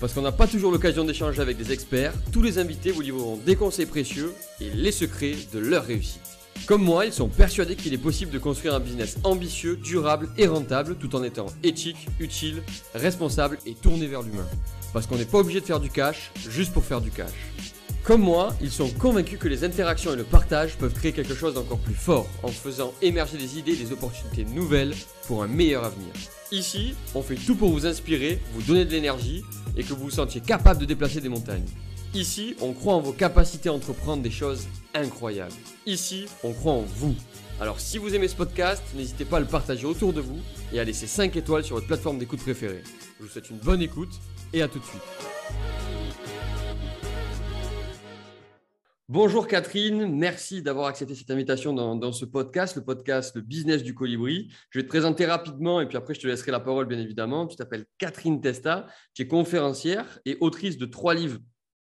Parce qu'on n'a pas toujours l'occasion d'échanger avec des experts, tous les invités vous livreront des conseils précieux et les secrets de leur réussite. Comme moi, ils sont persuadés qu'il est possible de construire un business ambitieux, durable et rentable tout en étant éthique, utile, responsable et tourné vers l'humain. Parce qu'on n'est pas obligé de faire du cash juste pour faire du cash. Comme moi, ils sont convaincus que les interactions et le partage peuvent créer quelque chose d'encore plus fort en faisant émerger des idées et des opportunités nouvelles pour un meilleur avenir. Ici, on fait tout pour vous inspirer, vous donner de l'énergie et que vous vous sentiez capable de déplacer des montagnes. Ici, on croit en vos capacités à entreprendre des choses incroyables. Ici, on croit en vous. Alors si vous aimez ce podcast, n'hésitez pas à le partager autour de vous et à laisser 5 étoiles sur votre plateforme d'écoute préférée. Je vous souhaite une bonne écoute et à tout de suite. Bonjour Catherine, merci d'avoir accepté cette invitation dans, ce podcast, le podcast Le Business du Colibri. Je vais te présenter rapidement et puis après je te laisserai la parole bien évidemment. Tu t'appelles Catherine Testa, tu es conférencière et autrice de trois livres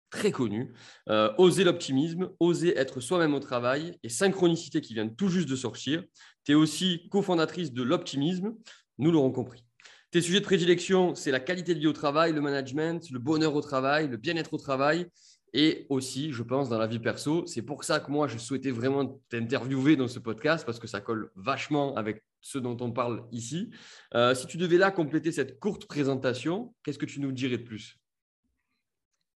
très connus, euh, Oser l'optimisme, Oser être soi-même au travail et Synchronicité qui vient tout juste de sortir. Tu es aussi cofondatrice de l'optimisme, nous l'aurons compris. Tes sujets de prédilection, c'est la qualité de vie au travail, le management, le bonheur au travail, le bien-être au travail et aussi, je pense, dans la vie perso. C'est pour ça que moi, je souhaitais vraiment t'interviewer dans ce podcast parce que ça colle vachement avec ce dont on parle ici. Euh, si tu devais là compléter cette courte présentation, qu'est-ce que tu nous dirais de plus?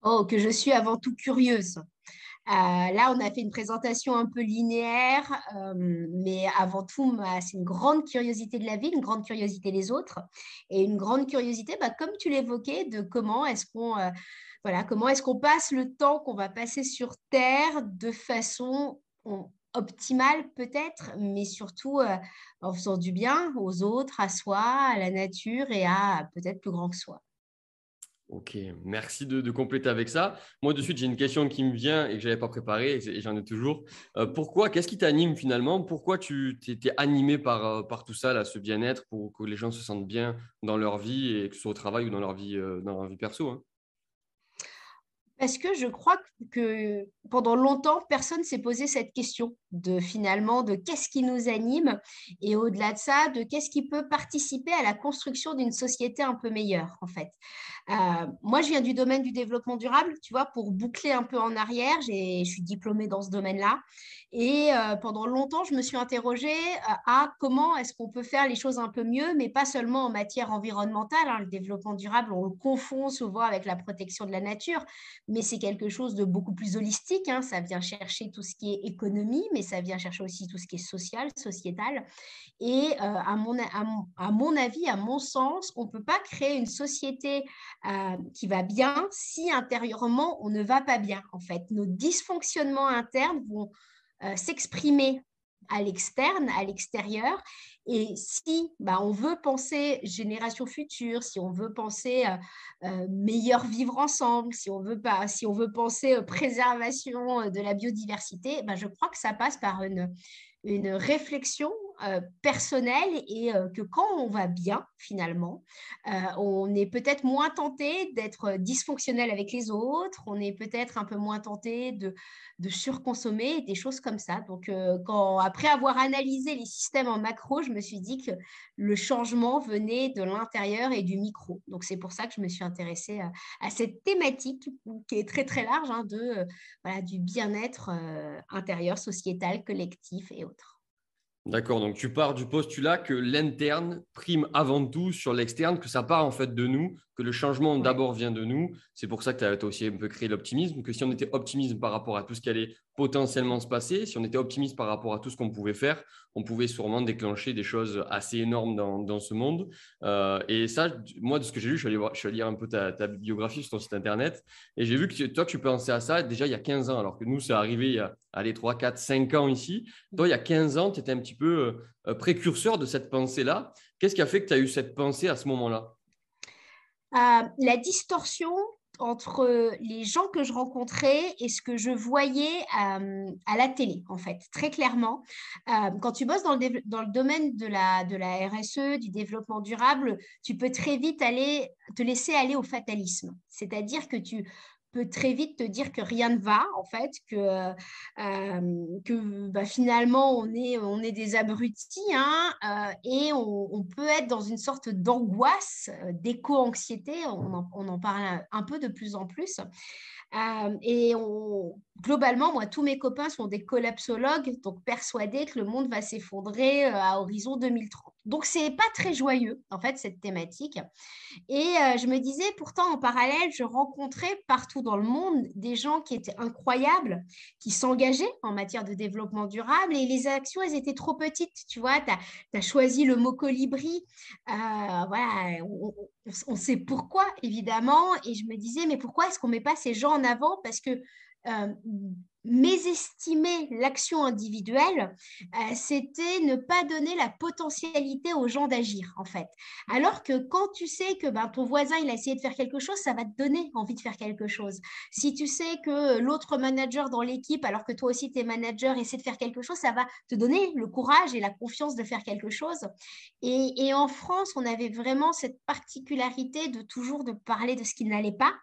Oh, que je suis avant tout curieuse. Euh, là, on a fait une présentation un peu linéaire, euh, mais avant tout, c'est une grande curiosité de la vie, une grande curiosité des autres, et une grande curiosité, bah, comme tu l'évoquais, de comment est-ce qu'on voilà, comment est-ce qu'on passe le temps qu'on va passer sur Terre de façon optimale peut-être, mais surtout euh, en faisant du bien aux autres, à soi, à la nature et à peut-être plus grand que soi. Ok, merci de, compléter avec ça. Moi, de suite, j'ai une question qui me vient et que je n'avais pas préparée et j'en ai toujours. Euh, pourquoi, qu'est-ce qui t'anime finalement? Pourquoi tu étais animé par, euh, par tout ça, là, ce bien-être, pour que les gens se sentent bien dans leur vie, et que ce soit au travail ou dans leur vie, dans leur vie perso hein? Parce que je crois que pendant longtemps, personne s'est posé cette question de finalement de qu'est-ce qui nous anime et au-delà de ça, de qu'est-ce qui peut participer à la construction d'une société un peu meilleure en fait. Euh, moi, je viens du domaine du développement durable, tu vois, pour boucler un peu en arrière, je suis diplômée dans ce domaine-là et euh, pendant longtemps, je me suis interrogée euh, à comment est-ce qu'on peut faire les choses un peu mieux, mais pas seulement en matière environnementale. Hein. le développement durable, on le confond souvent avec la protection de la nature, mais c'est quelque chose de beaucoup plus holistique. Hein. Ça vient chercher tout ce qui est économie, mais ça vient chercher aussi tout ce qui est social, sociétal. Et euh, à, mon, à, mon, avis, à mon sens, on ne peut pas créer une société qui va bien si intérieurement on ne va pas bien. En fait, nos dysfonctionnements internes vont euh, s'exprimer à l'externe, à l'extérieur. Et si bah, on veut penser génération future, si on veut penser euh, euh, meilleur vivre ensemble, si on veut, pas, si on veut penser préservation de la biodiversité, bah, je crois que ça passe par une, une réflexion euh, personnelle et euh, que quand on va bien, finalement, euh, on est peut-être moins tenté d'être dysfonctionnel avec les autres, on est peut-être un peu moins tenté de, surconsommer, des choses comme ça. Donc, quand, après avoir analysé les systèmes en macro, je me suis dit que le changement venait de l'intérieur et du micro. Donc, c'est pour ça que je me suis intéressée à, cette thématique qui est très, très large hein, de, du bien-être intérieur, sociétal, collectif et D'accord, donc tu pars du postulat que l'interne prime avant tout sur l'externe, que ça part en fait de nous, que le changement d'abord vient de nous. C'est pour ça que tu as aussi un peu créé l'optimisme, que si on était optimiste par rapport à tout ce qui allait potentiellement se passer, si on était optimiste par rapport à tout ce qu'on pouvait faire, on pouvait sûrement déclencher des choses assez énormes dans, ce monde. Euh, et ça, moi, de ce que j'ai lu, je suis, allé je lire un peu ta, biographie sur ton site internet et j'ai vu que toi, tu pensais à ça déjà il y a 15 ans, alors que nous, c'est arrivé il y a allez, 3, 4, 5 ans ici. Toi, il y a 15 ans, tu étais un petit peu euh, précurseur de cette pensée-là. Qu'est-ce qui a fait que tu as eu cette pensée à ce moment-là? Euh, La distorsion entre les gens que je rencontrais et ce que je voyais à la télé, en fait, très clairement. quand tu bosses dans le, dans le domaine de la, de la RSE, du développement durable, tu peux très vite aller, te laisser aller au fatalisme. C'est-à-dire que tu peut très vite te dire que rien ne va, en fait, que, euh, que bah, finalement, on est, on est des abrutis hein, euh, et on, peut être dans une sorte d'angoisse, euh, d'éco-anxiété. On, on, en parle un peu de plus en plus. Et globalement, moi, tous mes copains sont des collapsologues, donc persuadés que le monde va s'effondrer euh, à horizon 2030. Donc, c'est pas très joyeux, en fait, cette thématique. Et euh, je me disais, pourtant, en parallèle, je rencontrais partout dans le monde des gens qui étaient incroyables, qui s'engageaient en matière de développement durable. Et les actions, elles étaient trop petites. Tu vois, tu as, choisi le mot colibri. voilà, on, sait pourquoi, évidemment. Et je me disais, mais pourquoi est-ce qu'on met pas ces gens en avant? Parce que euh, mésestimer l'action individuelle, euh, c'était ne pas donner la potentialité aux gens d'agir, en fait. Alors que quand tu sais que ben, ton voisin, il a essayé de faire quelque chose, ça va te donner envie de faire quelque chose. Si tu sais que l'autre manager dans l'équipe, alors que toi aussi, tu es manager, essaie de faire quelque chose, ça va te donner le courage et la confiance de faire quelque chose. Et, et en France, on avait vraiment cette particularité de toujours de parler de ce qui n'allait pas,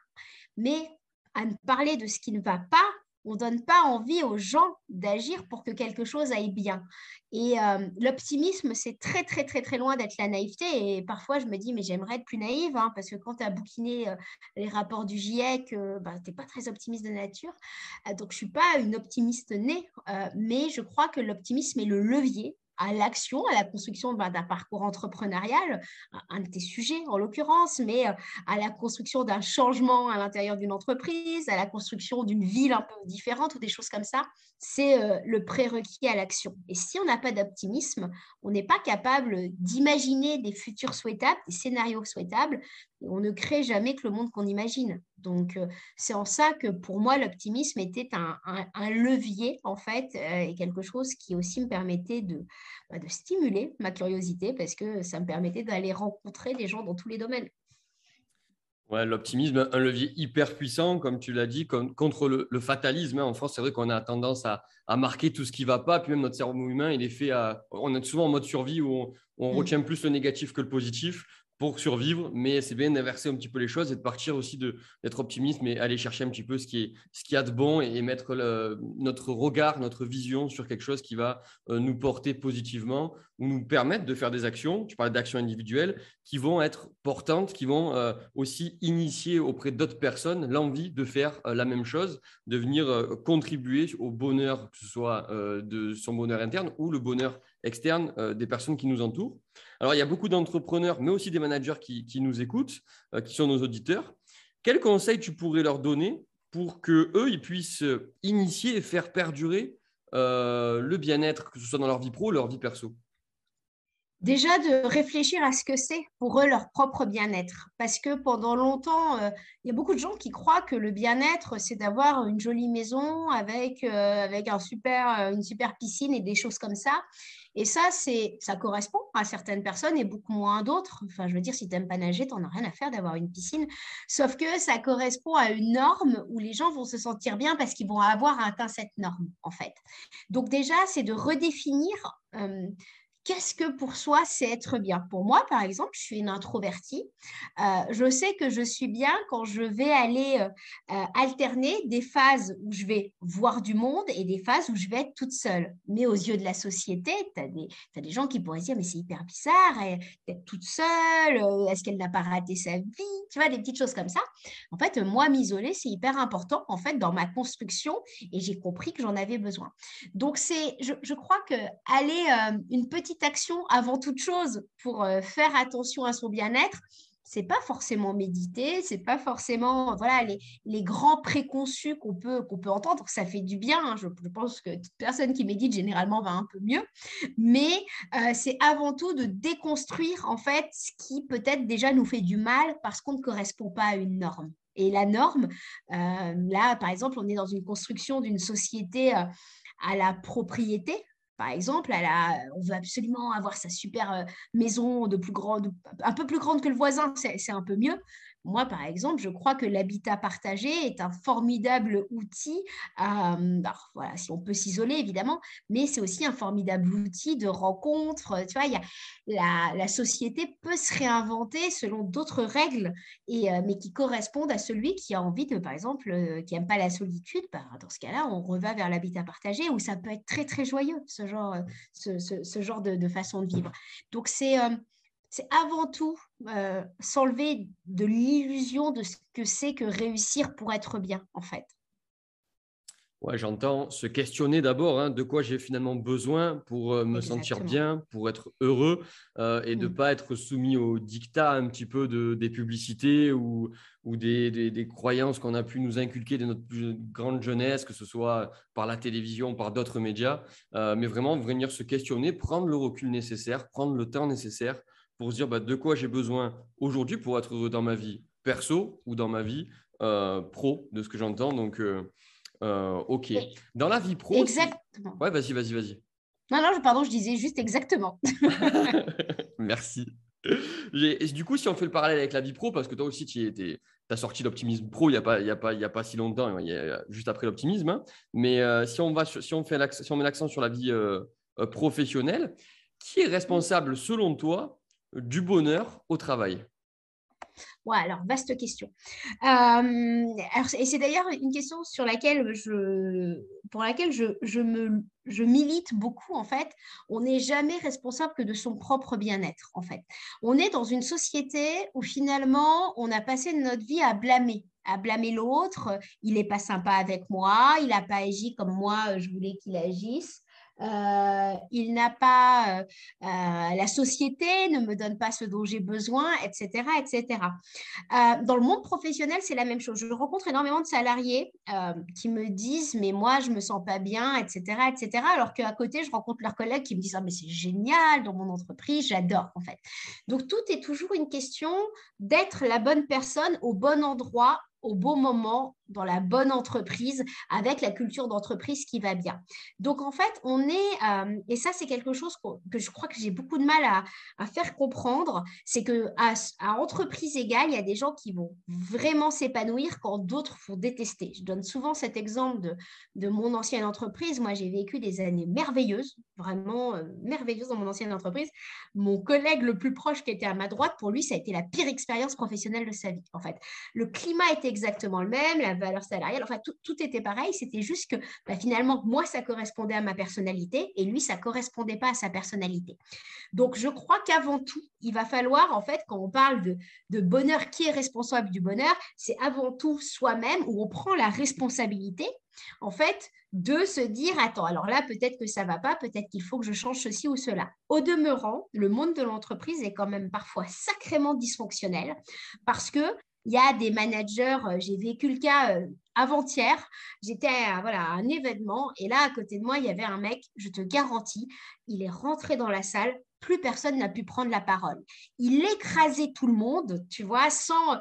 mais à ne parler de ce qui ne va pas, on ne donne pas envie aux gens d'agir pour que quelque chose aille bien. Et euh, l'optimisme, c'est très, très, très, très loin d'être la naïveté. Et parfois, je me dis, mais j'aimerais être plus naïve, hein, parce que quand tu as bouquiné euh, les rapports du GIEC, euh, bah, tu n'es pas très optimiste de nature. donc, je ne suis pas une optimiste née, mais je crois que l'optimisme est le levier à l'action, à la construction ben, d'un parcours entrepreneurial, un de tes sujets en l'occurrence, mais euh, à la construction d'un changement à l'intérieur d'une entreprise, à la construction d'une ville un peu différente ou des choses comme ça, c'est euh, le prérequis à l'action. Et si on n'a pas d'optimisme, on n'est pas capable d'imaginer des futurs souhaitables, des scénarios souhaitables, on ne crée jamais que le monde qu'on imagine. Donc, euh, c'est en ça que pour moi, l'optimisme était un, levier, en fait, euh, et quelque chose qui aussi me permettait de, bah, de stimuler ma curiosité parce que ça me permettait d'aller rencontrer des gens dans tous les domaines. Ouais, l'optimisme, un levier hyper puissant, comme tu l'as dit, contre le, fatalisme. Hein. En France, c'est vrai qu'on a tendance à, marquer tout ce qui ne va pas. Puis même notre cerveau humain, il est fait à. On est souvent en mode survie où on, on mm. retient plus le négatif que le positif pour survivre, mais c'est bien d'inverser un petit peu les choses et de partir aussi d'être optimiste, mais aller chercher un petit peu ce qui est y a de bon et, mettre notre regard, notre vision sur quelque chose qui va euh, nous porter positivement ou nous permettre de faire des actions. Tu parlais d'actions individuelles qui vont être portantes, qui vont euh, aussi initier auprès d'autres personnes l'envie de faire euh, la même chose, de venir contribuer au bonheur, que ce soit de son bonheur interne ou le bonheur externe des personnes qui nous entourent. Alors, il y a beaucoup d'entrepreneurs, mais aussi des managers qui, nous écoutent, euh, qui sont nos auditeurs. Quels conseils tu pourrais leur donner pour que eux puissent initier et faire perdurer euh, le bien-être, que ce soit dans leur vie pro ou leur vie perso? Déjà de réfléchir à ce que c'est pour eux leur propre bien-être. Parce que pendant longtemps, euh, il y a beaucoup de gens qui croient que le bien-être, c'est d'avoir une jolie maison avec, avec un super, une super piscine et des choses comme ça. Et ça, c'est, ça correspond à certaines personnes et beaucoup moins à d'autres. Enfin, je veux dire, si tu n'aimes pas nager, tu n'en as rien à faire d'avoir une piscine. Sauf que ça correspond à une norme où les gens vont se sentir bien parce qu'ils vont avoir atteint cette norme, en fait. Donc déjà, c'est de redéfinir euh, qu'est-ce que pour soi c'est être bien? Pour moi, par exemple, je suis une introvertie. Euh, je sais que je suis bien quand je vais aller euh, euh, alterner des phases où je vais voir du monde et des phases où je vais être toute seule. Mais aux yeux de la société, tu as, as, des gens qui pourraient dire, mais c'est hyper bizarre d'être toute seule, est-ce qu'elle n'a pas raté sa vie? Tu vois, des petites choses comme ça. En fait, moi, m'isoler, c'est hyper important en fait dans ma construction et j'ai compris que j'en avais besoin. Donc, je, je, crois que aller une petite action avant toute chose pour euh, faire attention à son bien-être, c'est pas forcément méditer, c'est pas forcément voilà les, les grands préconçus qu'on peut peut entendre. Ça fait du bien. Hein. Je, pense que toute personne qui médite généralement va un peu mieux, mais euh, c'est avant tout de déconstruire en fait ce qui peut-être déjà nous fait du mal parce qu'on ne correspond pas à une norme. Et la norme, euh, là par exemple, on est dans une construction d'une société à la propriété, par exemple, on veut absolument avoir sa super euh, maison de plus grande, un peu plus grande que le voisin, c'est un peu mieux. Moi, par exemple, je crois que l'habitat partagé est un formidable outil, euh, voilà, si on peut s'isoler évidemment, mais c'est aussi un formidable outil de rencontre. Tu vois, y a, la, société peut se réinventer selon d'autres règles, et, euh, mais qui correspondent à celui qui a envie de, par exemple, euh, qui n'aime pas la solitude. Bah, dans ce cas-là, on revient vers l'habitat partagé où ça peut être très, très joyeux, ce genre, ce, genre de, de, façon de vivre. Donc, c'est c'est avant tout euh, s'enlever de l'illusion de ce que c'est que réussir pour être bien, en fait. Ouais, j'entends se questionner d'abord hein, de quoi j'ai finalement besoin pour euh, me sentir bien, pour être heureux euh, et de ne mm. pas être soumis au dictat un petit peu de, des publicités ou, ou des, des, croyances qu'on a pu nous inculquer de notre plus grande jeunesse, que ce soit par la télévision, par d'autres médias, mais vraiment venir se questionner, prendre le recul nécessaire, prendre le temps nécessaire pour se dire bah, de quoi j'ai besoin aujourd'hui pour être heureux dans ma vie perso ou dans ma vie euh, pro, de ce que j'entends. Donc, euh, euh, ok. Dans la vie pro. Exactement. Ouais, vas-y, vas-y, vas-y. Non, non, pardon, je disais juste exactement. Merci. du coup, si on fait le parallèle avec la vie pro, parce que toi aussi, tu as sorti l'optimisme pro il n'y a, pas, y a, pas, y a pas si longtemps, y a, juste après l'optimisme. Hein. Mais si, on va, si, on fait si on met l'accent sur la vie professionnelle, qui est responsable selon toi du bonheur au travail Ouais, alors, vaste question. Euh, et c'est d'ailleurs une question sur laquelle je, pour laquelle je, je, me, je milite beaucoup, en fait. On n'est jamais responsable que de son propre bien-être, en fait. On est dans une société où finalement, on a passé notre vie à blâmer à blâmer l'autre, il n'est pas sympa avec moi, il n'a pas agi comme moi, je voulais qu'il agisse. Euh, il n'a pas, euh, euh, la société ne me donne pas ce dont j'ai besoin, etc. etc. dans le monde professionnel, c'est la même chose. Je rencontre énormément de salariés qui me disent, mais moi, je me sens pas bien, etc. etc. alors qu'à côté, je rencontre leurs collègues qui me disent, ah, mais c'est génial dans mon entreprise, j'adore, en fait. Donc, tout est toujours une question d'être la bonne personne au bon endroit au bon moment, dans la bonne entreprise, avec la culture d'entreprise qui va bien. Donc, en fait, on est, euh, et ça, c'est quelque chose que je crois que j'ai beaucoup de mal à, faire comprendre, c'est que à, entreprise égale, il y a des gens qui vont vraiment s'épanouir quand d'autres vont détester. Je donne souvent cet exemple de, de mon ancienne entreprise. Moi, j'ai vécu des années merveilleuses, vraiment euh, merveilleuses dans mon ancienne entreprise. Mon collègue le plus proche qui était à ma droite, pour lui, ça a été la pire expérience professionnelle de sa vie. En fait, le climat était exactement le même, la valeur salariale, enfin, tout, était pareil. C'était juste que bah, finalement, moi, ça correspondait à ma personnalité et lui, ça correspondait pas à sa personnalité. Donc, je crois qu'avant tout, il va falloir, en fait, quand on parle de, de bonheur, qui est responsable du bonheur, c'est avant tout soi-même où on prend la responsabilité en fait, de se dire, attends, alors là, peut-être que ça va pas, peut-être qu'il faut que je change ceci ou cela. Au demeurant, le monde de l'entreprise est quand même parfois sacrément dysfonctionnel parce que il y a des managers, euh, j'ai vécu le cas euh, avant-hier, j'étais à, voilà, un événement et là, à côté de moi, il y avait un mec, je te garantis, il est rentré dans la salle, plus personne n'a pu prendre la parole. Il écrasait tout le monde, tu vois, sans...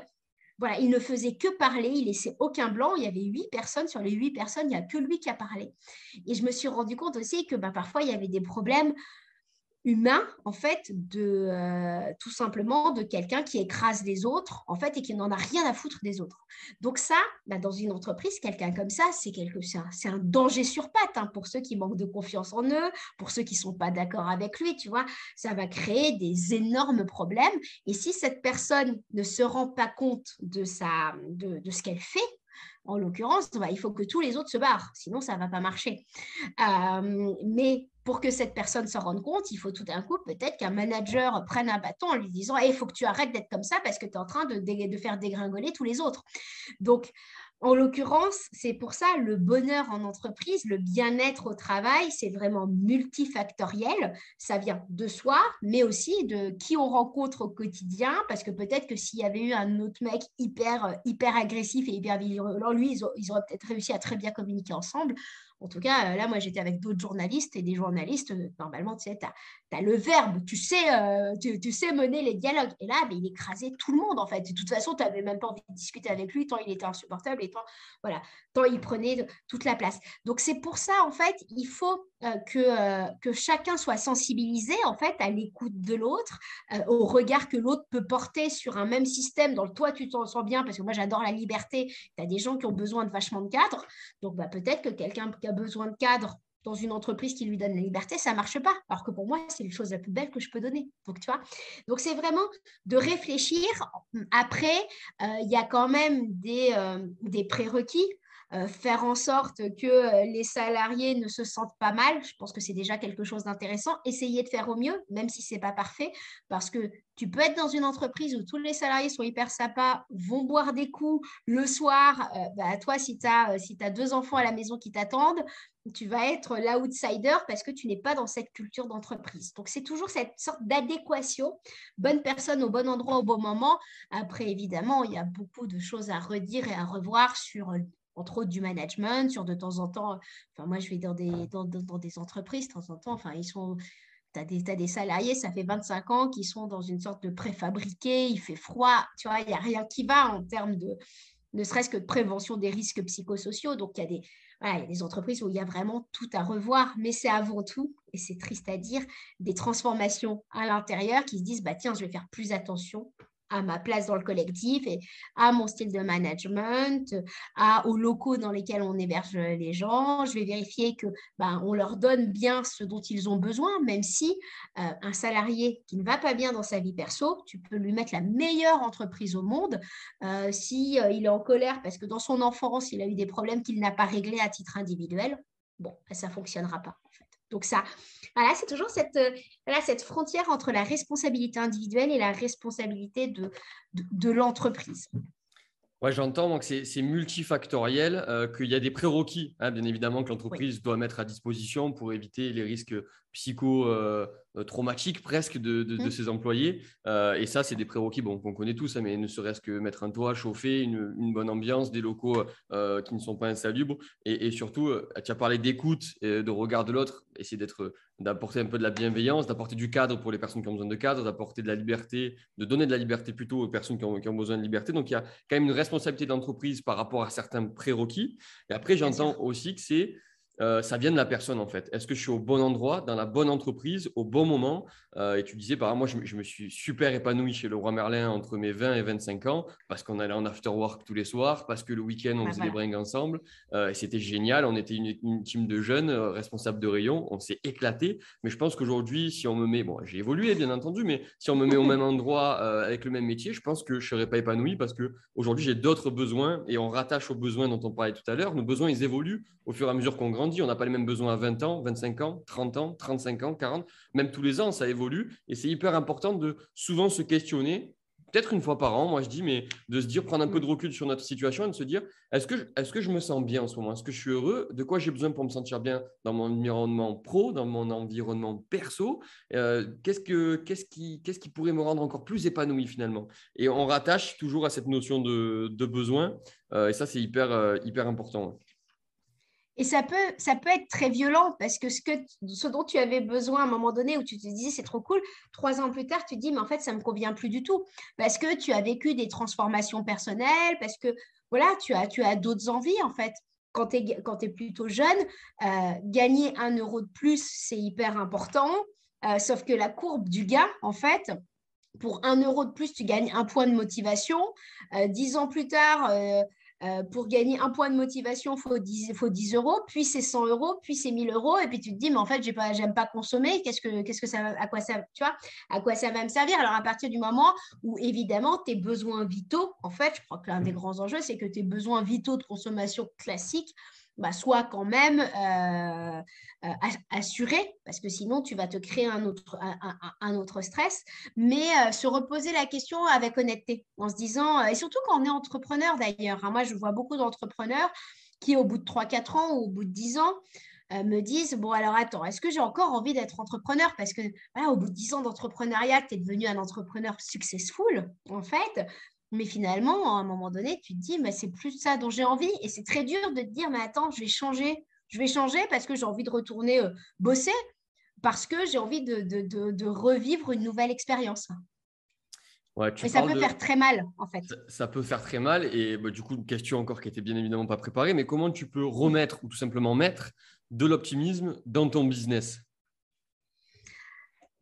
Voilà, il ne faisait que parler, il laissait aucun blanc. Il y avait huit personnes. Sur les huit personnes, il n'y a que lui qui a parlé. Et je me suis rendu compte aussi que bah, parfois, il y avait des problèmes humain, en fait, de euh, tout simplement de quelqu'un qui écrase les autres, en fait, et qui n'en a rien à foutre des autres. Donc ça, bah, dans une entreprise, quelqu'un comme ça, c'est quelque, c'est un, danger sur patte hein, pour ceux qui manquent de confiance en eux, pour ceux qui sont pas d'accord avec lui, tu vois, ça va créer des énormes problèmes. Et si cette personne ne se rend pas compte de sa, de, ce qu'elle fait, en l'occurrence, bah, il faut que tous les autres se barrent, sinon ça ne va pas marcher. Euh, mais pour que cette personne se rende compte, il faut tout d'un coup peut-être qu'un manager prenne un bâton en lui disant il faut que tu arrêtes d'être comme ça parce que tu es en train de, faire dégringoler tous les autres. Donc, en l'occurrence, c'est pour ça le bonheur en entreprise, le bien-être au travail, c'est vraiment multifactoriel. Ça vient de soi, mais aussi de qui on rencontre au quotidien, parce que peut-être que s'il y avait eu un autre mec hyper, hyper agressif et hyper virulent, lui, ils, auraient peut-être réussi à très bien communiquer ensemble. En tout cas, là, moi, j'étais avec d'autres journalistes et des journalistes, normalement, tu sais, tu as, le verbe, tu sais, tu, sais mener les dialogues. Et là, ben, il écrasait tout le monde, en fait. De toute façon, tu n'avais même pas envie de discuter avec lui, tant il était insupportable et tant, voilà, tant il prenait toute la place. Donc, c'est pour ça, en fait, il faut que, que chacun soit sensibilisé, en fait, à l'écoute de l'autre, au regard que l'autre peut porter sur un même système dans le toi, tu t'en sens bien, parce que moi, j'adore la liberté. Tu as des gens qui ont besoin de vachement de cadre. Donc, bah, peut-être que quelqu'un besoin de cadre dans une entreprise qui lui donne la liberté, ça ne marche pas. Alors que pour moi, c'est la chose la plus belle que je peux donner. Donc, tu vois, donc c'est vraiment de réfléchir. Après, euh, il y a quand même des, euh, des prérequis. Euh, faire en sorte que les salariés ne se sentent pas mal, je pense que c'est déjà quelque chose d'intéressant. Essayer de faire au mieux, même si ce n'est pas parfait, parce que tu peux être dans une entreprise où tous les salariés sont hyper sympas, vont boire des coups le soir. bah, toi, si tu as, si as deux enfants à la maison qui t'attendent, tu vas être l'outsider parce que tu n'es pas dans cette culture d'entreprise. Donc, c'est toujours cette sorte d'adéquation, bonne personne au bon endroit au bon moment. Après, évidemment, il y a beaucoup de choses à redire et à revoir sur, entre autres, du management, sur de temps en temps, enfin, moi, je vais dans des, dans, des entreprises, de temps en temps, enfin, ils sont... Tu as, as, des salariés, ça fait 25 ans, qui sont dans une sorte de préfabriqué, il fait froid, tu vois, il n'y a rien qui va en termes de, ne serait-ce que de prévention des risques psychosociaux. Donc, il y a des, il y a des entreprises où il y a vraiment tout à revoir, mais c'est avant tout, et c'est triste à dire, des transformations à l'intérieur qui se disent, bah, tiens, je vais faire plus attention à ma place dans le collectif et à mon style de management, aux locaux dans lesquels on héberge les gens. Je vais vérifier que ben, on leur donne bien ce dont ils ont besoin, même si euh, un salarié qui ne va pas bien dans sa vie perso, tu peux lui mettre la meilleure entreprise au monde. Euh, si euh, il est en colère parce que dans son enfance, il a eu des problèmes qu'il n'a pas réglés à titre individuel, bon, ben, ça ne fonctionnera pas. Donc ça, voilà, c'est toujours cette, euh, cette frontière entre la responsabilité individuelle et la responsabilité de, de, l'entreprise. Ouais, j'entends donc c'est multifactoriel, euh, qu'il y a des prérequis, hein, bien évidemment, que l'entreprise doit mettre à disposition pour éviter les risques psycho, euh, presque de, de, mmh. ses employés. Euh, et ça, c'est des prérequis bon, qu'on connaît tous, hein, mais ne serait-ce que mettre un toit, chauffer, une, une bonne ambiance, des locaux euh, qui ne sont pas insalubres. Et, et surtout, tu as parlé d'écoute, et de regard de l'autre, essayer d'être, d'apporter un peu de la bienveillance, d'apporter du cadre pour les personnes qui ont besoin de cadre, d'apporter de la liberté, de donner de la liberté plutôt aux personnes qui ont, qui ont besoin de liberté. Donc, il y a quand même une responsabilité d'entreprise par rapport à certains prérequis. Et après, j'entends aussi que c'est euh, ça vient de la personne en fait. Est-ce que je suis au bon endroit, dans la bonne entreprise, au bon moment? Euh, Et tu disais, par exemple, moi, je, me suis super épanoui chez le Roi Merlin entre mes 20 et 25 ans parce qu'on allait en after work tous les soirs, parce que le week-end, on faisait des bringues ensemble. Euh, et c'était génial. On était une, team de jeunes responsables de rayon. On s'est éclaté. Mais je pense qu'aujourd'hui, si on me met, bon, j'ai évolué bien entendu, mais si on me met au même endroit avec le même métier, je pense que je ne serais pas épanoui parce qu'aujourd'hui, j'ai d'autres besoins et on rattache aux besoins dont on parlait tout à l'heure. Nos besoins, ils évoluent au fur et à mesure qu'on grandit on n'a pas les mêmes besoins à 20 ans, 25 ans, 30 ans, 35 ans, 40, même tous les ans, ça évolue. Et c'est hyper important de souvent se questionner, peut-être une fois par an, moi je dis, mais de se dire, prendre un peu de recul sur notre situation et de se dire, est-ce que, est que je me sens bien en ce moment? Est-ce que je suis heureux? De quoi j'ai besoin pour me sentir bien dans mon environnement pro, dans mon environnement perso? Euh, qu'est-ce, que, qu'est-ce, qui, qu'est-ce qui pourrait me rendre encore plus épanoui finalement? Et on rattache toujours à cette notion de, besoin. Euh, et ça, c'est hyper, euh, hyper important. Et ça peut, ça peut être très violent parce que ce, que dont tu avais besoin à un moment donné où tu te disais c'est trop cool, trois ans plus tard, tu te dis mais en fait ça ne me convient plus du tout parce que tu as vécu des transformations personnelles, parce que voilà, tu as, tu as d'autres envies en fait. Quand tu es, plutôt jeune, euh, gagner un euro de plus, c'est hyper important. Euh, sauf que la courbe du gain, en fait, pour un euro de plus, tu gagnes un point de motivation. Euh, dix ans plus tard, euh, pour gagner un point de motivation, il faut 10, faut 10 euros, puis c'est 100 euros, puis c'est 1000 euros, et puis tu te dis, mais en fait, je n'aime pas, consommer, qu'est-ce que, qu'est-ce que ça, à, quoi ça, tu vois, à quoi ça va me servir? Alors, à partir du moment où, évidemment, tes besoins vitaux, en fait, je crois que l'un des grands enjeux, c'est que tes besoins vitaux de consommation classiques bah, soit quand même euh, euh, assuré, parce que sinon tu vas te créer un autre, un, autre stress, mais euh, se reposer la question avec honnêteté, en se disant, et surtout quand on est entrepreneur d'ailleurs, hein, moi je vois beaucoup d'entrepreneurs qui au bout de 3-4 ans ou au bout de 10 ans, me disent bon alors attends est-ce que j'ai encore envie d'être entrepreneur? Parce que au bout de 10 ans d'entrepreneuriat tu es devenu un entrepreneur successful en fait mais finalement, à un moment donné, tu te dis, mais c'est plus ça dont j'ai envie. Et c'est très dur de te dire, mais attends, je vais changer Je vais changer parce que j'ai envie de retourner euh, bosser, parce que j'ai envie de, revivre une nouvelle expérience. Ouais, et ça peut faire très mal, en fait. Ça, peut faire très mal. Et bah, du coup, une question encore qui était bien évidemment pas préparée, mais comment tu peux remettre ou tout simplement mettre de l'optimisme dans ton business?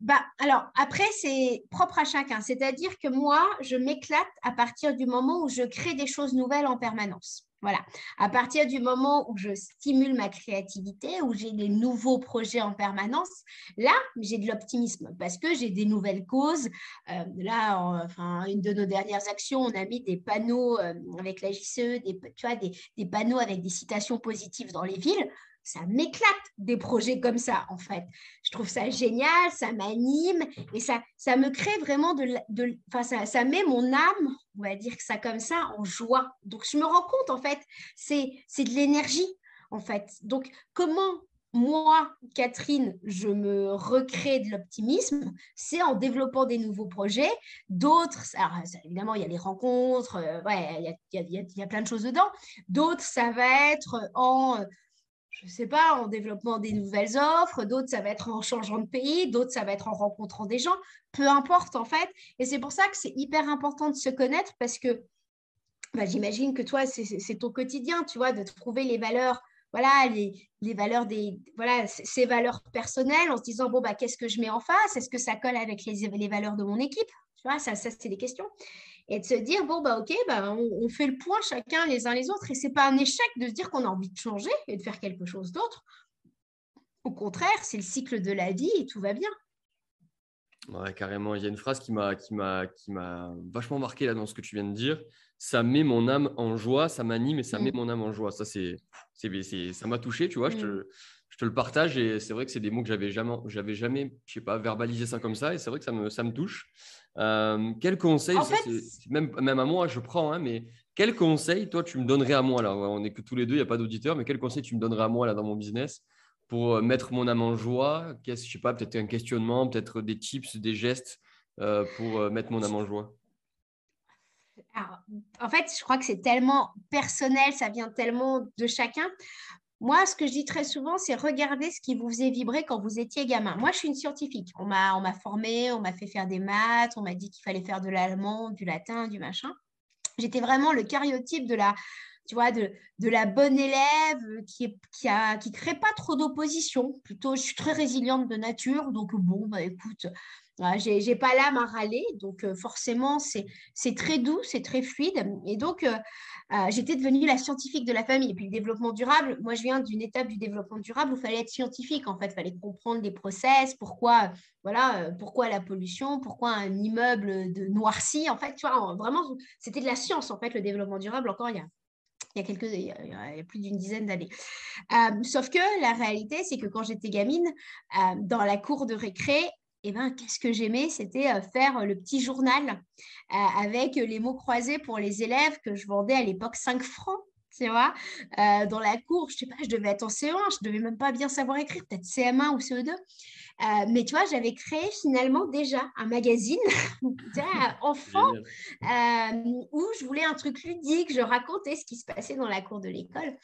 Bah, alors, après, c'est propre à chacun. C'est-à-dire que moi, je m'éclate à partir du moment où je crée des choses nouvelles en permanence. Voilà. À partir du moment où je stimule ma créativité, où j'ai des nouveaux projets en permanence, là, j'ai de l'optimisme parce que j'ai des nouvelles causes. Euh, là, une de nos dernières actions, on a mis des panneaux euh, avec la JCE, des panneaux avec des citations positives dans les villes ça m'éclate des projets comme ça, en fait. Je trouve ça génial, ça m'anime et ça, ça me crée vraiment de, enfin, ça, met mon âme, on va dire que ça comme ça, en joie. Donc, je me rends compte, en fait, c'est, de l'énergie, en fait. Donc, comment moi, Catherine, je me recrée de l'optimisme, c'est en développant des nouveaux projets. D'autres, évidemment, il y a les rencontres, euh, ouais, y, il y a plein de choses dedans. D'autres, ça va être en je ne sais pas, en développant des nouvelles offres, d'autres, ça va être en changeant de pays, d'autres, ça va être en rencontrant des gens, peu importe en fait. Et c'est pour ça que c'est hyper important de se connaître parce que bah, j'imagine que toi, c'est ton quotidien, tu vois, de trouver les valeurs, voilà, les, les valeurs des, voilà, ces valeurs personnelles en se disant, bon, bah, qu'est-ce que je mets en face? Est-ce que ça colle avec les, les valeurs de mon équipe? Tu vois, ça, ça c'est des questions et de se dire bon bah ok bah on, fait le point chacun les uns les autres. Et c'est pas un échec de se dire qu'on a envie de changer et de faire quelque chose d'autre. Au contraire c'est le cycle de la vie et tout va bien. Ouais carrément. Il y a une phrase qui m'a qui m'a qui m'a vachement marqué là dans ce que tu viens de dire ça met mon âme en joie ça m'anime et ça met mm. mon âme en joie ça c'est c'est ça m'a touché tu vois je te mm. Je te le partage et c'est vrai que c'est des mots que j'avais jamais, j'avais jamais, je sais pas, verbalisé ça comme ça et c'est vrai que ça me, ça me touche. Euh, quel conseil, même, même à moi, je prends, hein, mais quel conseil, toi, tu me donnerais à moi là? On n'est que tous les deux, il n'y a pas d'auditeurs, mais quel conseil tu me donnerais à moi là dans mon business pour euh, mettre mon âme en joie? Qu'est-ce, je sais pas, peut-être un questionnement, peut-être des tips, des gestes euh, pour mettre mon âme en joie? En fait, je crois que c'est tellement personnel, ça vient tellement de chacun. Moi, ce que je dis très souvent, c'est regarder ce qui vous faisait vibrer quand vous étiez gamin. Moi, je suis une scientifique. On m'a, on m'a formée, on m'a fait faire des maths, on m'a dit qu'il fallait faire de l'allemand, du latin, du machin. J'étais vraiment le cariotype de la, tu vois, de, la bonne élève qui qui a, qui crée pas trop d'opposition. Plutôt, je suis très résiliente de nature, donc bon, bah écoute, je n'ai pas l'âme à râler, donc euh, forcément, c'est très doux, c'est très fluide. Et donc, euh, euh, j'étais devenue la scientifique de la famille. Et puis, le développement durable, moi, je viens d'une étape du développement durable où il fallait être scientifique, en fait. Il fallait comprendre les process, pourquoi, voilà, pourquoi la pollution, pourquoi un immeuble de noirci. En fait, tu vois, vraiment, c'était de la science, en fait, le développement durable, encore il y a il y a, quelques, il y a plus d'une dizaine d'années. sauf que la réalité, c'est que quand j'étais gamine, dans la cour de récré, eh ben, qu'est-ce que j'aimais? C'était euh, faire le petit journal euh, avec les mots croisés pour les élèves que je vendais à l'époque 5 francs. Tu vois, euh, dans la cour, je sais pas, je devais être en CE1, je devais même pas bien savoir écrire, peut-être CM1 ou CE2. Euh, mais tu vois, j'avais créé finalement déjà un magazine enfant euh, où je voulais un truc ludique, je racontais ce qui se passait dans la cour de l'école.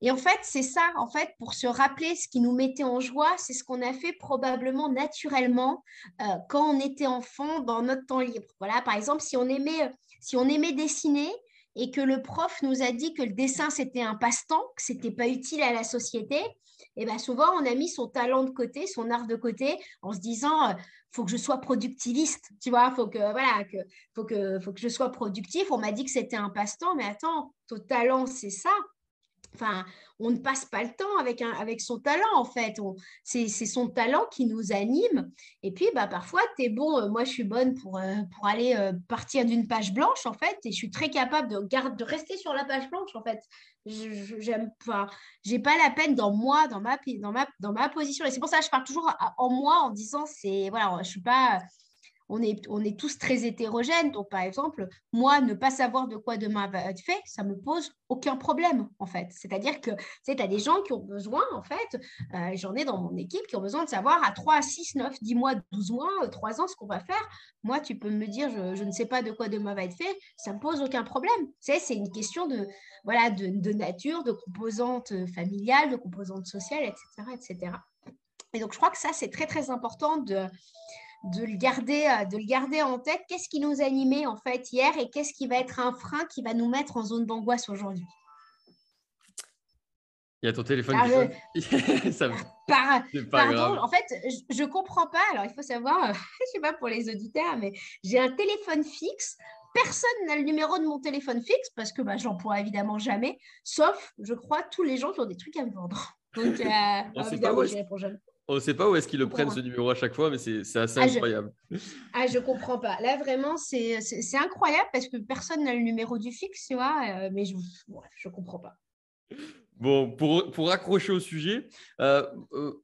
Et en fait, c'est ça, en fait, pour se rappeler ce qui nous mettait en joie, c'est ce qu'on a fait probablement naturellement euh, quand on était enfant dans notre temps libre. Voilà, par exemple, si on aimait, si on aimait dessiner, et que le prof nous a dit que le dessin c'était un passe-temps, que c'était pas utile à la société, et bien souvent on a mis son talent de côté, son art de côté, en se disant euh, faut que je sois productiviste, tu vois, faut que voilà, faut que faut que je sois productif. On m'a dit que c'était un passe-temps, mais attends, ton talent c'est ça, Enfin, on ne passe pas le temps avec, un, avec son talent, en fait. C'est son talent qui nous anime. Et puis, bah, parfois, tu es bon. Euh, moi, je suis bonne pour, euh, pour aller euh, partir d'une page blanche, en fait. Et je suis très capable de, garde, de rester sur la page blanche, en fait. J'aime pas. J'ai pas la peine dans moi, dans ma, dans ma, dans ma position. Et c'est pour ça que je parle toujours en moi en disant, c'est voilà, je suis pas on est, on est tous très hétérogènes. Donc, par exemple, moi, ne pas savoir de quoi demain va être fait, ça me pose aucun problème, en fait. C'est-à-dire que tu as des gens qui ont besoin, en fait, euh, j'en ai dans mon équipe, qui ont besoin de savoir à 3, 6, 9, 10 mois, 12 mois, 3 ans ce qu'on va faire. Moi, tu peux me dire, je, ne sais pas de quoi demain va être fait, ça ne me pose aucun problème. C'est une question de, voilà, de, de nature, de composantes familiales, de composantes sociales, etc., etc. Et donc, je crois que ça, c'est très, très important de, de le garder, euh, de le garder en tête. Qu'est-ce qui nous animait en fait hier et qu'est-ce qui va être un frein qui va nous mettre en zone d'angoisse aujourd'hui? Il y a ton téléphone qui sonne. pardon, en fait, je ne comprends pas. Alors, il faut savoir, je ne sais pas pour les auditeurs, mais j'ai un téléphone fixe. Personne n'a le numéro de mon téléphone fixe parce que bah, j'emploie évidemment jamais, sauf, je crois, tous les gens qui ont des trucs à me vendre. Donc, euh, évidemment, je réponds jamais. On ne sait pas où est-ce qu'ils le prennent ce numéro à chaque fois, mais c'est assez ah, incroyable. Je... Ah, je comprends pas. Là, vraiment, c'est incroyable parce que personne n'a le numéro du fixe, tu vois, euh, mais je ne comprends pas. Bon, pour, pour raccrocher au sujet, euh, euh,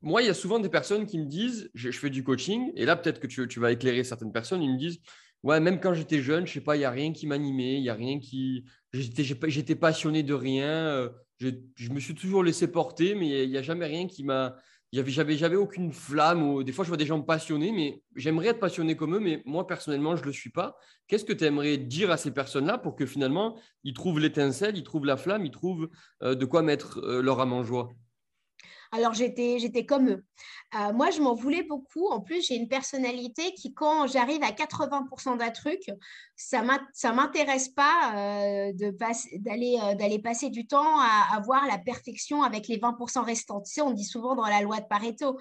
moi, il y a souvent des personnes qui me disent, je, fais du coaching, et là, peut-être que tu, tu, vas éclairer certaines personnes, ils me disent, ouais, même quand j'étais jeune, je sais pas, il n'y a rien qui m'animait, il n'y a rien qui... J'étais passionné de rien, je, je, me suis toujours laissé porter, mais il n'y a, jamais rien qui m'a j'avais, aucune flamme. des fois, je vois des gens passionnés, mais j'aimerais être passionné comme eux, mais moi, personnellement, je ne le suis pas. Qu'est-ce que tu aimerais dire à ces personnes-là pour que finalement, ils trouvent l'étincelle, ils trouvent la flamme, ils trouvent euh, de quoi mettre euh, leur âme en joie? Alors, j'étais, j'étais comme eux. Euh, moi, je m'en voulais beaucoup. En plus, j'ai une personnalité qui, quand j'arrive à 80% d'un truc, ça ne m'intéresse pas euh, euh, d'aller passer du temps à avoir la perfection avec les 20% restants. Tu sais, on dit souvent dans la loi de Pareto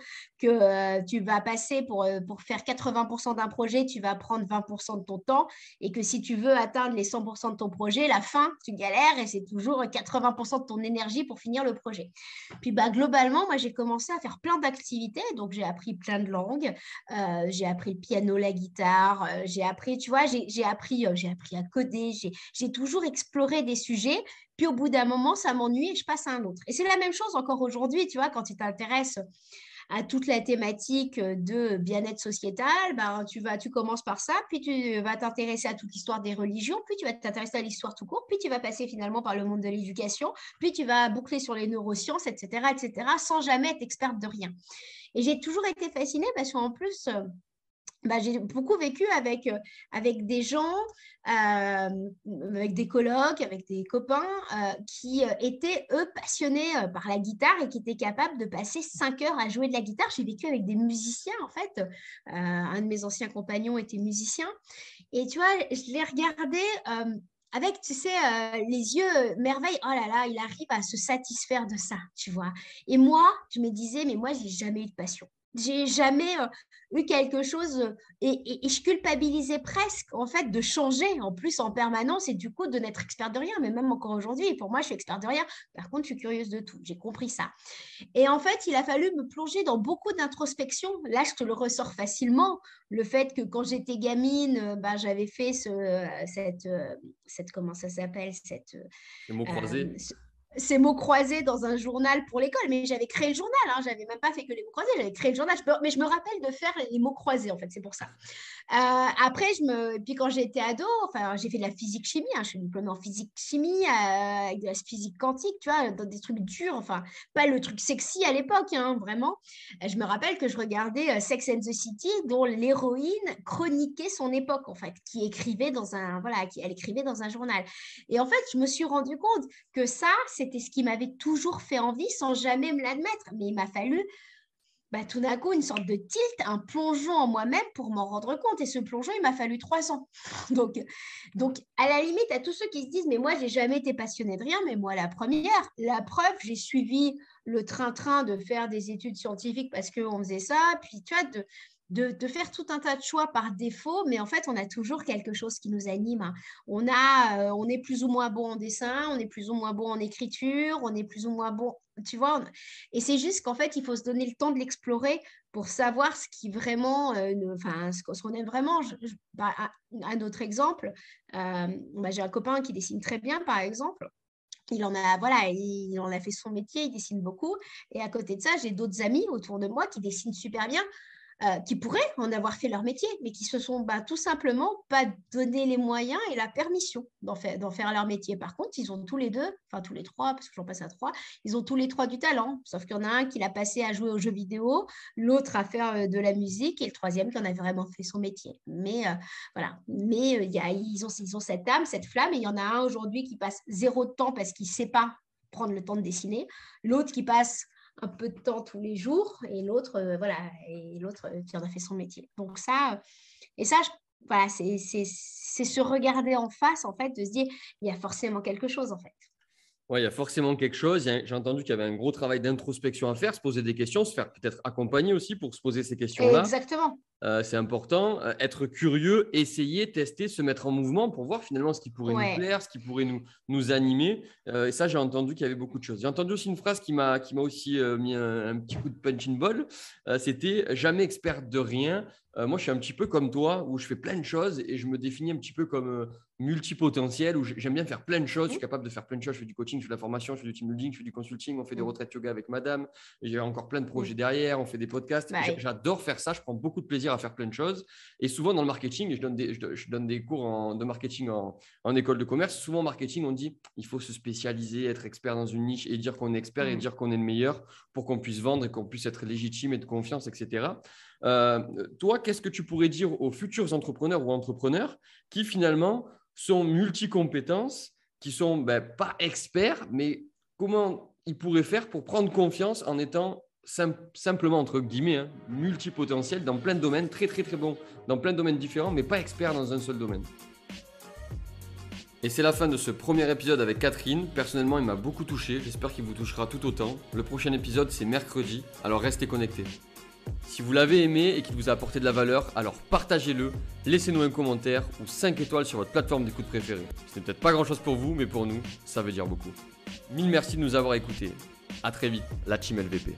que tu vas passer pour, pour faire 80% d'un projet, tu vas prendre 20% de ton temps et que si tu veux atteindre les 100% de ton projet, la fin, tu galères et c'est toujours 80% de ton énergie pour finir le projet. Puis, bah, globalement, moi, j'ai commencé à faire plein d'activités. Donc, j'ai appris plein de langues. Euh, j'ai appris le piano, la guitare. Euh, j'ai appris, tu vois, j'ai appris, euh, j'ai appris à coder. J'ai toujours exploré des sujets. Puis, au bout d'un moment, ça m'ennuie et je passe à un autre. Et c'est la même chose encore aujourd'hui, tu vois, quand tu t'intéresses à toute la thématique de bien-être sociétal, ben, tu, vas, tu commences par ça, puis tu vas t'intéresser à toute l'histoire des religions, puis tu vas t'intéresser à l'histoire tout court, puis tu vas passer finalement par le monde de l'éducation, puis tu vas boucler sur les neurosciences, etc., etc., sans jamais être experte de rien. Et j'ai toujours été fascinée parce qu'en plus, bah, j'ai beaucoup vécu avec, euh, avec des gens, euh, avec des colocs, avec des copains euh, qui étaient, eux, passionnés par la guitare et qui étaient capables de passer cinq heures à jouer de la guitare. J'ai vécu avec des musiciens, en fait. un de mes anciens compagnons était musicien. Et tu vois, je les regardais avec, tu sais, les yeux merveille. Oh là là, il arrive à se satisfaire de ça, tu vois. Et moi, je me disais, mais moi, j'ai jamais eu de passion j'ai jamais euh, eu quelque chose euh, et, je culpabilisais presque en fait de changer en plus en permanence et du coup de n'être expert de rien. Mais même encore aujourd'hui pour moi je suis expert de rien. Par contre je suis curieuse de tout. J'ai compris ça. Et en fait il a fallu me plonger dans beaucoup d'introspection. Là je te le ressors facilement. Le fait que quand j'étais gamine euh, bah, j'avais fait ce, cette, cette comment ça s'appelle cette mot croisé ces mots croisés dans un journal pour l'école, mais j'avais créé le journal, hein, j'avais même pas fait que les mots croisés, j'avais créé le journal, mais je me rappelle de faire les mots croisés en fait, c'est pour ça. Euh, après, je me, puis quand j'étais ado, enfin, j'ai fait de la physique chimie, hein, je suis diplômée en physique chimie euh, avec de la physique quantique, tu vois, dans des trucs durs, enfin, pas le truc sexy à l'époque, hein, vraiment. Euh, je me rappelle que je regardais Sex and the City, dont l'héroïne chroniquait son époque en fait, qui écrivait dans un, voilà, qui elle écrivait dans un journal. Et en fait, je me suis rendu compte que ça, c'est c'était ce qui m'avait toujours fait envie sans jamais me l'admettre. Mais il m'a fallu bah, tout d'un coup une sorte de tilt, un plongeon en moi-même pour m'en rendre compte. Et ce plongeon, il m'a fallu trois ans. donc, donc, à la limite, à tous ceux qui se disent, mais moi, j'ai jamais été passionnée de rien, mais moi, la première, la preuve, j'ai suivi le train-train de faire des études scientifiques parce qu'on faisait ça. Puis, tu vois, de, de, faire tout un tas de choix par défaut, mais en fait, on a toujours quelque chose qui nous anime. On, a, euh, on est plus ou moins bon en dessin, on est plus ou moins bon en écriture, on est plus ou moins bon, tu vois. Et c'est juste qu'en fait, il faut se donner le temps de l'explorer pour savoir ce qui vraiment, euh, enfin, ce qu'on aime vraiment. Bah, un autre exemple, euh, bah, j'ai un copain qui dessine très bien, par exemple il en a voilà il en a fait son métier il dessine beaucoup et à côté de ça j'ai d'autres amis autour de moi qui dessinent super bien euh, qui pourraient en avoir fait leur métier, mais qui se sont bah, tout simplement pas donné les moyens et la permission d'en faire, leur métier. Par contre, ils ont tous les deux, enfin tous les trois, parce que j'en passe à trois, ils ont tous les trois du talent, sauf qu'il y en a un qui l'a passé à jouer aux jeux vidéo, l'autre à faire euh, de la musique et le troisième qui en a vraiment fait son métier. Mais euh, voilà, mais ils, ont, ils ont cette âme, cette flamme, et il y en a un aujourd'hui qui passe zéro de temps parce qu'il ne sait pas prendre le temps de dessiner, l'autre qui passe un peu de temps tous les jours et l'autre euh, voilà et l'autre euh, qui en a fait son métier. Donc ça et ça voilà c'est se regarder en face en fait de se dire il y a forcément quelque chose en fait Ouais, il y a forcément quelque chose. J'ai entendu qu'il y avait un gros travail d'introspection à faire, se poser des questions, se faire peut-être accompagner aussi pour se poser ces questions-là. Exactement. Euh, c'est important. Euh, être curieux, essayer, tester, se mettre en mouvement pour voir finalement ce qui pourrait nous plaire, ce qui pourrait nous, nous animer. Euh, et ça, j'ai entendu qu'il y avait beaucoup de choses. J'ai entendu aussi une phrase qui m'a aussi mis un, petit coup de punch in ball. C'était jamais expert de rien. Moi, je suis un petit peu comme toi, où je fais plein de choses et je me définis un petit peu comme multipotentiel, où j'aime bien faire plein de choses. Je suis capable de faire plein de choses. Je fais du coaching, je fais de la formation, je fais du team building, je fais du consulting, on fait des mmh. retraites yoga avec madame. J'ai encore plein de projets mmh. derrière, on fait des podcasts. Bah j'adore faire ça. Je prends beaucoup de plaisir à faire plein de choses. Et souvent dans le marketing, je donne des, je, donne des cours de marketing en, en, école de commerce. Souvent en marketing, on dit il faut se spécialiser, être expert dans une niche et dire qu'on est expert et dire qu'on est le meilleur pour qu'on puisse vendre et qu'on puisse être légitime et de confiance, etc. Euh, toi, qu'est-ce que tu pourrais dire aux futurs entrepreneurs ou entrepreneurs qui finalement sont multi-compétences, qui sont ben, pas experts, mais comment ils pourraient faire pour prendre confiance en étant simplement, entre guillemets, hein, dans plein de domaines, très très très bon dans plein de domaines différents, mais pas expert dans un seul domaine? Et c'est la fin de ce premier épisode avec Catherine. Personnellement, il m'a beaucoup touché. J'espère qu'il vous touchera tout autant. Le prochain épisode, c'est mercredi, alors restez connectés. Si vous l'avez aimé et qu'il vous a apporté de la valeur, alors partagez-le, laissez-nous un commentaire ou 5 étoiles sur votre plateforme d'écoute préférée. Ce n'est peut-être pas grand-chose pour vous, mais pour nous, ça veut dire beaucoup. Mille merci de nous avoir écoutés. A très vite, la team LVP.